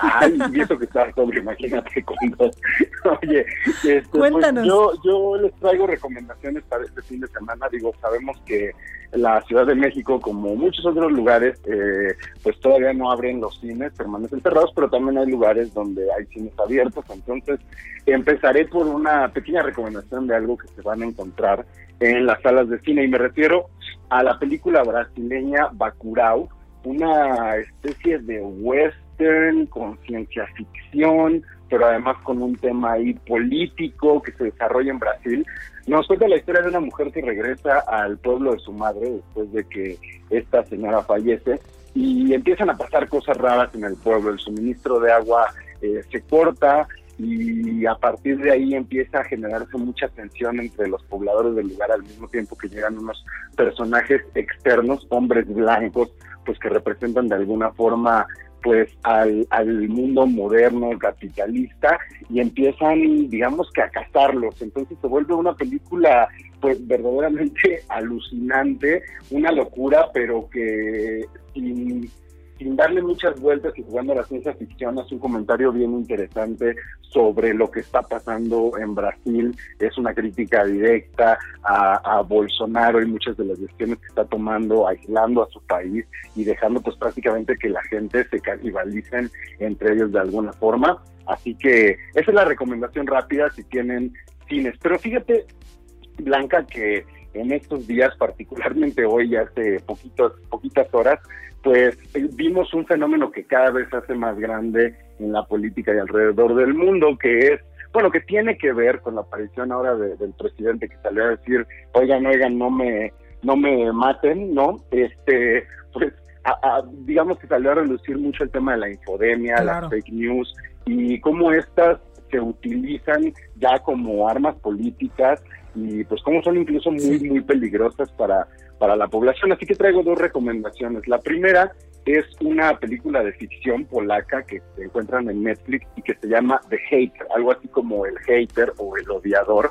Ay, [LAUGHS] y eso que está sobre, imagínate con dos. [LAUGHS] Oye, este, pues, Cuéntanos. yo, yo les traigo recomendaciones para este fin de semana. Digo, sabemos que la Ciudad de México, como muchos otros lugares, eh, pues todavía no abren los cines, permanecen cerrados, pero también hay lugares donde hay cines abiertos. Entonces, empezaré por una pequeña recomendación de algo que se van a encontrar en las salas de cine, y me refiero a la película brasileña Bacurau, una especie de western con ciencia ficción, pero además con un tema ahí político que se desarrolla en Brasil. Nos cuenta la historia de una mujer que regresa al pueblo de su madre después de que esta señora fallece y empiezan a pasar cosas raras en el pueblo. El suministro de agua eh, se corta y a partir de ahí empieza a generarse mucha tensión entre los pobladores del lugar al mismo tiempo que llegan unos personajes externos, hombres blancos, pues que representan de alguna forma pues al, al mundo moderno, capitalista, y empiezan, digamos que a cazarlos. Entonces se vuelve una película pues verdaderamente [LAUGHS] alucinante, una locura, pero que sin sin darle muchas vueltas y jugando a la ciencia ficción, hace un comentario bien interesante sobre lo que está pasando en Brasil. Es una crítica directa a, Bolsonaro y muchas de las decisiones que está tomando, aislando a su país y dejando pues prácticamente que la gente se canibalicen entre ellos de alguna forma. Así que esa es la recomendación rápida si tienen cines. Pero fíjate, Blanca, que en estos días, particularmente hoy, hace poquitos, poquitas horas, pues vimos un fenómeno que cada vez se hace más grande en la política y alrededor del mundo, que es, bueno, que tiene que ver con la aparición ahora del presidente que salió a decir, oigan, oigan, no me, no me maten, ¿no? Este, pues, digamos que salió a reducir mucho el tema de la infodemia, las fake news y cómo estas se utilizan ya como armas políticas y pues cómo son incluso muy, muy peligrosas para, para la población. Así que traigo dos recomendaciones. La primera es una película de ficción polaca que se encuentran en Netflix y que se llama The Hater, algo así como el hater o el odiador,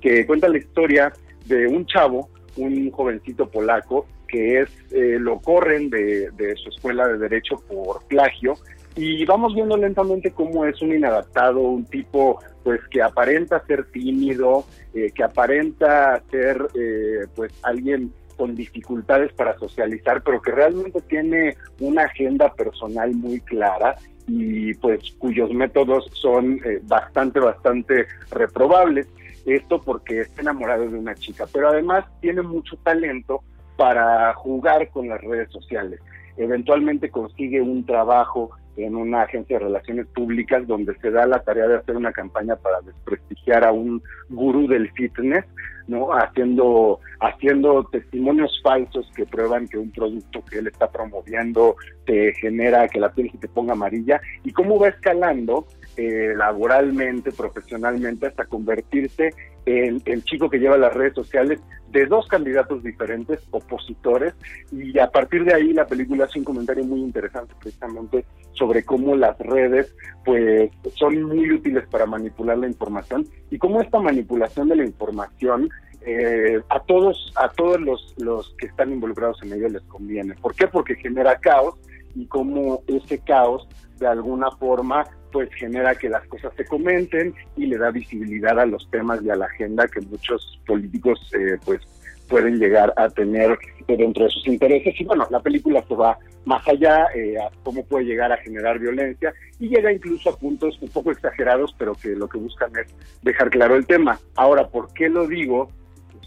que cuenta la historia de un chavo, un jovencito polaco, que es eh, lo corren de, de su escuela de derecho por plagio y vamos viendo lentamente cómo es un inadaptado, un tipo pues que aparenta ser tímido, eh, que aparenta ser eh, pues alguien con dificultades para socializar, pero que realmente tiene una agenda personal muy clara y pues cuyos métodos son eh, bastante, bastante reprobables. Esto porque está enamorado de una chica, pero además tiene mucho talento para jugar con las redes sociales. Eventualmente consigue un trabajo en una agencia de relaciones públicas donde se da la tarea de hacer una campaña para desprestigiar a un gurú del fitness, ¿no? Haciendo, haciendo testimonios falsos que prueban que un producto que él está promoviendo te genera que la piel se te ponga amarilla y cómo va escalando eh, laboralmente, profesionalmente, hasta convertirse en el chico que lleva las redes sociales de dos candidatos diferentes, opositores, y a partir de ahí la película hace un comentario muy interesante precisamente sobre cómo las redes pues son muy útiles para manipular la información y cómo esta manipulación de la información eh, a todos a todos los, los que están involucrados en ello les conviene. ¿Por qué? Porque genera caos y cómo ese caos de alguna forma pues genera que las cosas se comenten y le da visibilidad a los temas y a la agenda que muchos políticos eh, pues pueden llegar a tener dentro de sus intereses. Y bueno, la película se va más allá, eh, cómo puede llegar a generar violencia y llega incluso a puntos un poco exagerados, pero que lo que buscan es dejar claro el tema. Ahora, ¿por qué lo digo?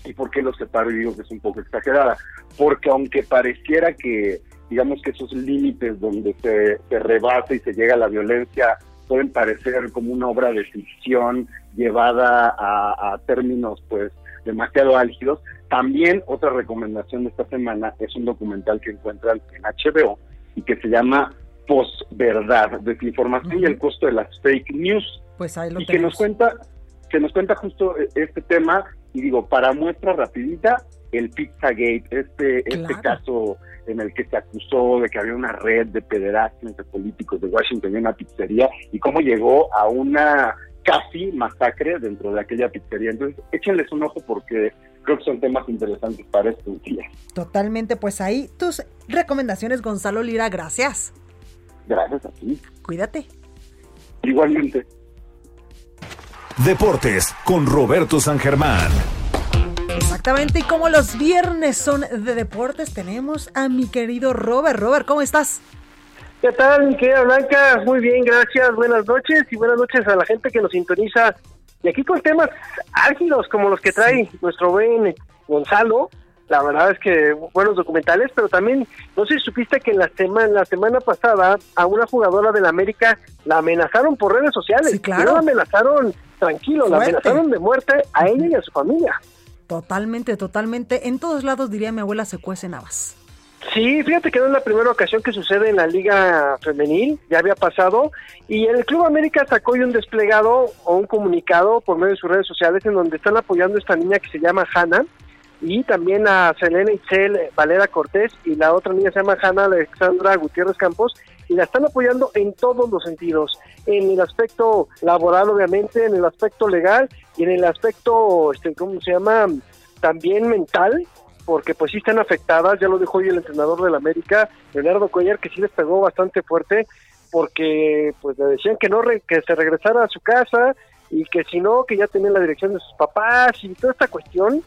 ¿Y por qué lo separo y digo que es un poco exagerada? Porque aunque pareciera que, digamos que esos límites donde se, se rebasa y se llega a la violencia pueden parecer como una obra de ficción llevada a, a términos pues demasiado álgidos, también otra recomendación de esta semana es un documental que encuentran en HBO y que se llama Posverdad, desinformación y el costo de las fake news. Pues ahí lo y que nos cuenta que nos cuenta justo este tema y digo, para muestra rapidita, el Pizzagate, este este caso en el que se acusó de que había una red de pederastas entre políticos de Washington y una pizzería y cómo llegó a una casi masacre dentro de aquella pizzería. Entonces, échenles un ojo porque creo que son temas interesantes para estos días. Totalmente, pues ahí tus recomendaciones, Gonzalo Lira, gracias. Gracias a ti. Cuídate. Igualmente. Deportes con Roberto San Germán. Exactamente, y como los viernes son de deportes, tenemos a mi querido Robert. Robert, ¿cómo estás? ¿Qué tal, mi querida Blanca? Muy bien, gracias. Buenas noches y buenas noches a la gente que nos sintoniza. Y aquí con temas álgidos como los que trae nuestro buen Gonzalo. La verdad es que buenos documentales, pero también, no sé si supiste que en la semana, la semana pasada a una jugadora del América la amenazaron por redes sociales. Sí, claro. Y no la amenazaron tranquilo, la amenazaron de muerte a ella y a su familia. Totalmente, totalmente. En todos lados, diría mi abuela, se cuecen habas. Sí, fíjate que no es la primera ocasión que sucede en la Liga Femenil, ya había pasado, y el Club América sacó hoy un desplegado o un comunicado por medio de sus redes sociales en donde están apoyando a esta niña que se llama Hanna, y también a Selena Itzel Valera Cortés, y la otra niña se llama Hanna Alexandra Gutiérrez Campos, y la están apoyando en todos los sentidos, en el aspecto laboral obviamente, en el aspecto legal y en el aspecto, este, ¿cómo se llama? También mental, porque pues sí están afectadas, ya lo dijo hoy el entrenador del América, Leonardo Cuellar, que sí les pegó bastante fuerte, porque pues le decían que no que se regresara a su casa y que si no, que ya tenía la dirección de sus papás y toda esta cuestión,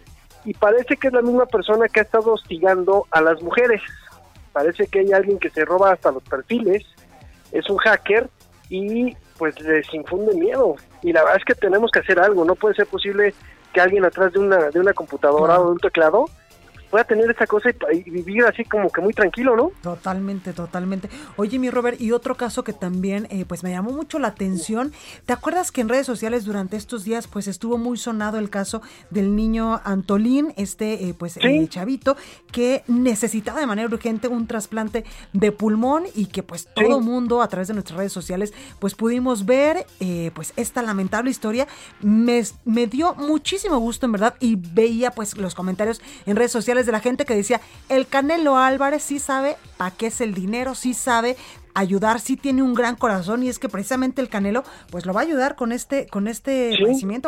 y parece que es la misma persona que ha estado hostigando a las mujeres. Parece que hay alguien que se roba hasta los perfiles, es un hacker y pues les infunde miedo. Y la verdad es que tenemos que hacer algo, no puede ser posible que alguien atrás de una, de una computadora o de un teclado pueda tener esa cosa y, vivir así como que muy tranquilo, ¿no? Totalmente, totalmente. Oye, mi Robert, y otro caso que también eh, pues me llamó mucho la atención, ¿te acuerdas que en redes sociales durante estos días pues estuvo muy sonado el caso del niño Antolín, este eh, pues eh, chavito, que necesitaba de manera urgente un trasplante de pulmón y que pues todo mundo a través de nuestras redes sociales pues pudimos ver pues esta lamentable historia. Me, me dio muchísimo gusto en verdad y veía pues los comentarios en redes sociales de la gente que decía, el Canelo Álvarez sí sabe para qué es el dinero, sí sabe ayudar, sí tiene un gran corazón y es que precisamente el Canelo pues lo va a ayudar con este con este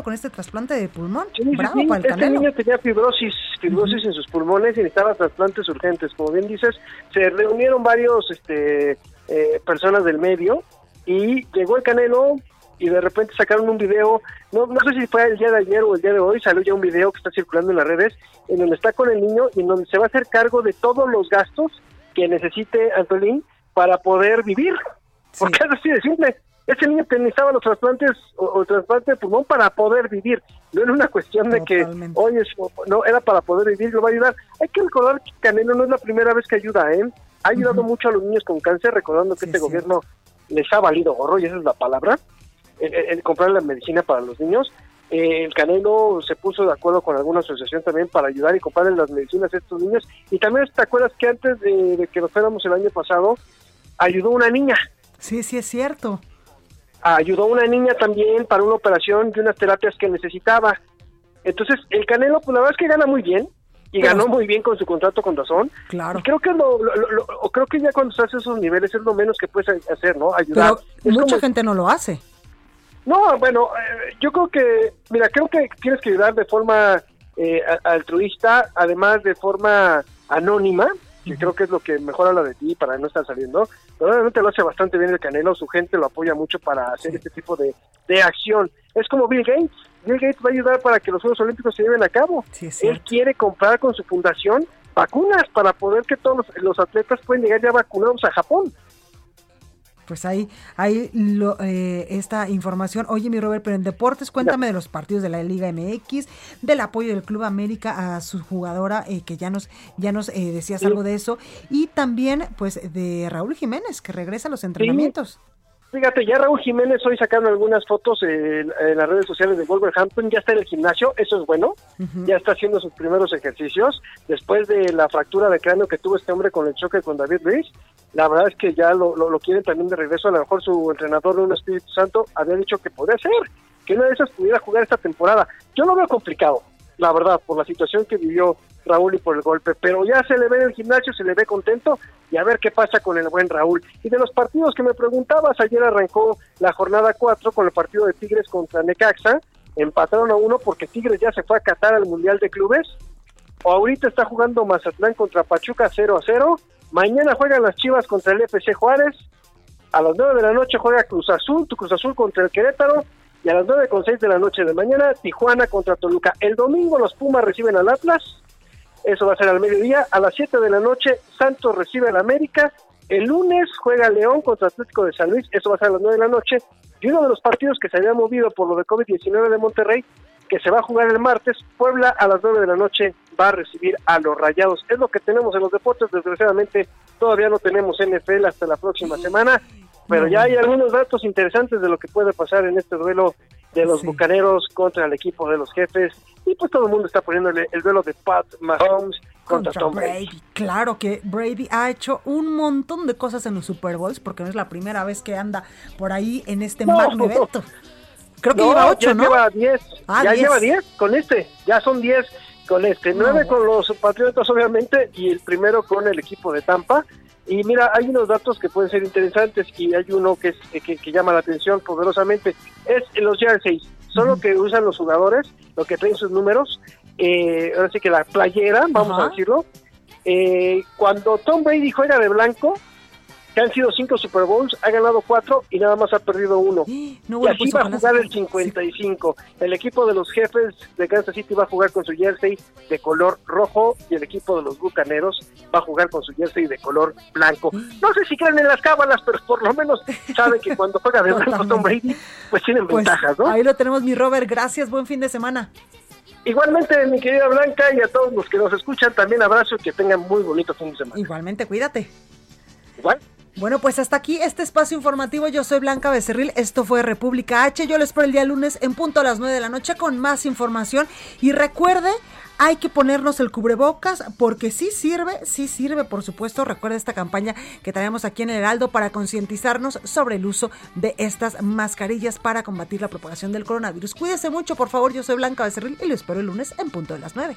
con este trasplante de pulmón. Bravo para el este niño tenía fibrosis, fibrosis en sus pulmones y necesitaba trasplantes urgentes. Como bien dices, se reunieron varios este eh, personas del medio y llegó el Canelo, y de repente sacaron un video, no, no sé si fue el día de ayer o el día de hoy, salió ya un video que está circulando en las redes, en donde está con el niño y en donde se va a hacer cargo de todos los gastos que necesite Antolín para poder vivir. Porque es así de simple. Ese niño necesitaba los trasplantes o, el trasplante de pulmón para poder vivir. No era una cuestión de que, oye, no, era para poder vivir, lo va a ayudar. Hay que recordar que Canelo no es la primera vez que ayuda, ¿eh? Ha ayudado mucho a los niños con cáncer, recordando que este gobierno les ha valido gorro, y esa es la palabra el, comprar la medicina para los niños. Eh, el Canelo se puso de acuerdo con alguna asociación también para ayudar y comprar las medicinas a estos niños. Y también te acuerdas que antes de, que nos fuéramos el año pasado, ayudó una niña. Sí, sí es cierto. Ayudó una niña también para una operación de unas terapias que necesitaba. Entonces, el Canelo, pues la verdad es que gana muy bien y ganó muy bien con su contrato con Dazón. Claro. Y creo que lo, creo que ya cuando estás esos niveles es lo menos que puedes hacer, ¿no? Ayudar. mucha gente no lo hace. No, bueno, eh, yo creo que, mira, creo que tienes que ayudar de forma eh, altruista, además de forma anónima, que creo que es lo que mejor habla de ti para no estar saliendo. Probablemente lo hace bastante bien el Canelo, su gente lo apoya mucho para hacer este tipo de, de acción. Es como Bill Gates. Bill Gates va a ayudar para que los Juegos Olímpicos se lleven a cabo. Él quiere comprar con su fundación vacunas para poder que todos los, los atletas puedan llegar ya vacunados a Japón pues ahí, ahí lo, eh, esta información. Oye, mi Robert, pero en deportes, cuéntame de los partidos de la Liga MX, del apoyo del Club América a su jugadora, eh, que ya nos, ya nos eh, decías algo de eso, y también, pues, de Raúl Jiménez, que regresa a los entrenamientos. Fíjate, ya Raúl Jiménez hoy sacando algunas fotos en, las redes sociales de Wolverhampton, ya está en el gimnasio, eso es bueno, ya está haciendo sus primeros ejercicios, después de la fractura de cráneo que tuvo este hombre con el choque con David Luis, la verdad es que ya lo, lo, quieren también de regreso, a lo mejor su entrenador un Espíritu Santo había dicho que podría ser, que una de esas pudiera jugar esta temporada. Yo lo veo complicado, la verdad, por la situación que vivió Raúl y por el golpe, pero ya se le ve en el gimnasio, se le ve contento y a ver qué pasa con el buen Raúl. Y de los partidos que me preguntabas, ayer arrancó la jornada 4 con el partido de Tigres contra Necaxa, empataron a uno porque Tigres ya se fue a Qatar al Mundial de Clubes, o ahorita está jugando Mazatlán contra Pachuca 0 a 0, mañana juegan las Chivas contra el FC Juárez, a las 9 de la noche juega Cruz Azul, tu Cruz Azul contra el Querétaro, y a las 9 con 6 de la noche de mañana, Tijuana contra Toluca. El domingo los Pumas reciben al Atlas, eso va a ser al mediodía. A las 7 de la noche, Santos recibe al América. El lunes juega León contra Atlético de San Luis, eso va a ser a las 9 de la noche. Y uno de los partidos que se había movido por lo de COVID-19 de Monterrey, que se va a jugar el martes, Puebla a las 9 de la noche va a recibir a los Rayados. Es lo que tenemos en los deportes, desgraciadamente todavía no tenemos NFL hasta la próxima semana, pero ya hay algunos datos interesantes de lo que puede pasar en este duelo de los bucaneros contra el equipo de los jefes y pues todo el mundo está poniéndole el duelo de Pat Mahomes contra, Tom Brady. Claro que Brady ha hecho un montón de cosas en los Super Bowls porque no es la primera vez que anda por ahí en este magno evento. Creo que lleva 8, ¿no? Lleva 10. Ah, ya lleva 10 con este. Ya son 10 este. 9 con los Patriotas, obviamente, y el primero con el equipo de Tampa. Y mira, hay unos datos que pueden ser interesantes y hay uno que, es, que, llama la atención poderosamente. Es los jerseys. Son lo que usan los jugadores, lo que traen sus números. Eh, ahora sí que la playera, vamos a decirlo. Eh, cuando Tom Brady juega de blanco, que han sido cinco Super Bowls, ha ganado cuatro y nada más ha perdido uno. [GASPS] y así pues va a jugar el 55. El equipo de los jefes de Kansas City va a jugar con su jersey de color rojo y el equipo de los Bucaneros va a jugar con su jersey de color blanco. [GASPS] No sé si creen en las cábalas, pero por lo menos saben que cuando juega de [LAUGHS] blanco Tom Brady, pues tienen pues, ventajas, ¿no? Ahí lo tenemos, mi Robert. Gracias, buen fin de semana. Igualmente, mi querida Blanca, y a todos los que nos escuchan, también abrazo y que tengan muy bonito fin de semana. Igualmente, cuídate. Igual. Bueno, pues hasta aquí este espacio informativo. Yo soy Blanca Becerril. Esto fue República H. Yo les espero el día lunes en punto a las 9 de la noche con más información. Y recuerde, hay que ponernos el cubrebocas porque sí sirve, sí sirve, por supuesto. Recuerda esta campaña que traemos aquí en el Heraldo para concientizarnos sobre el uso de estas mascarillas para combatir la propagación del coronavirus. Cuídese mucho, por favor. Yo soy Blanca Becerril y lo espero el lunes en punto de las 9.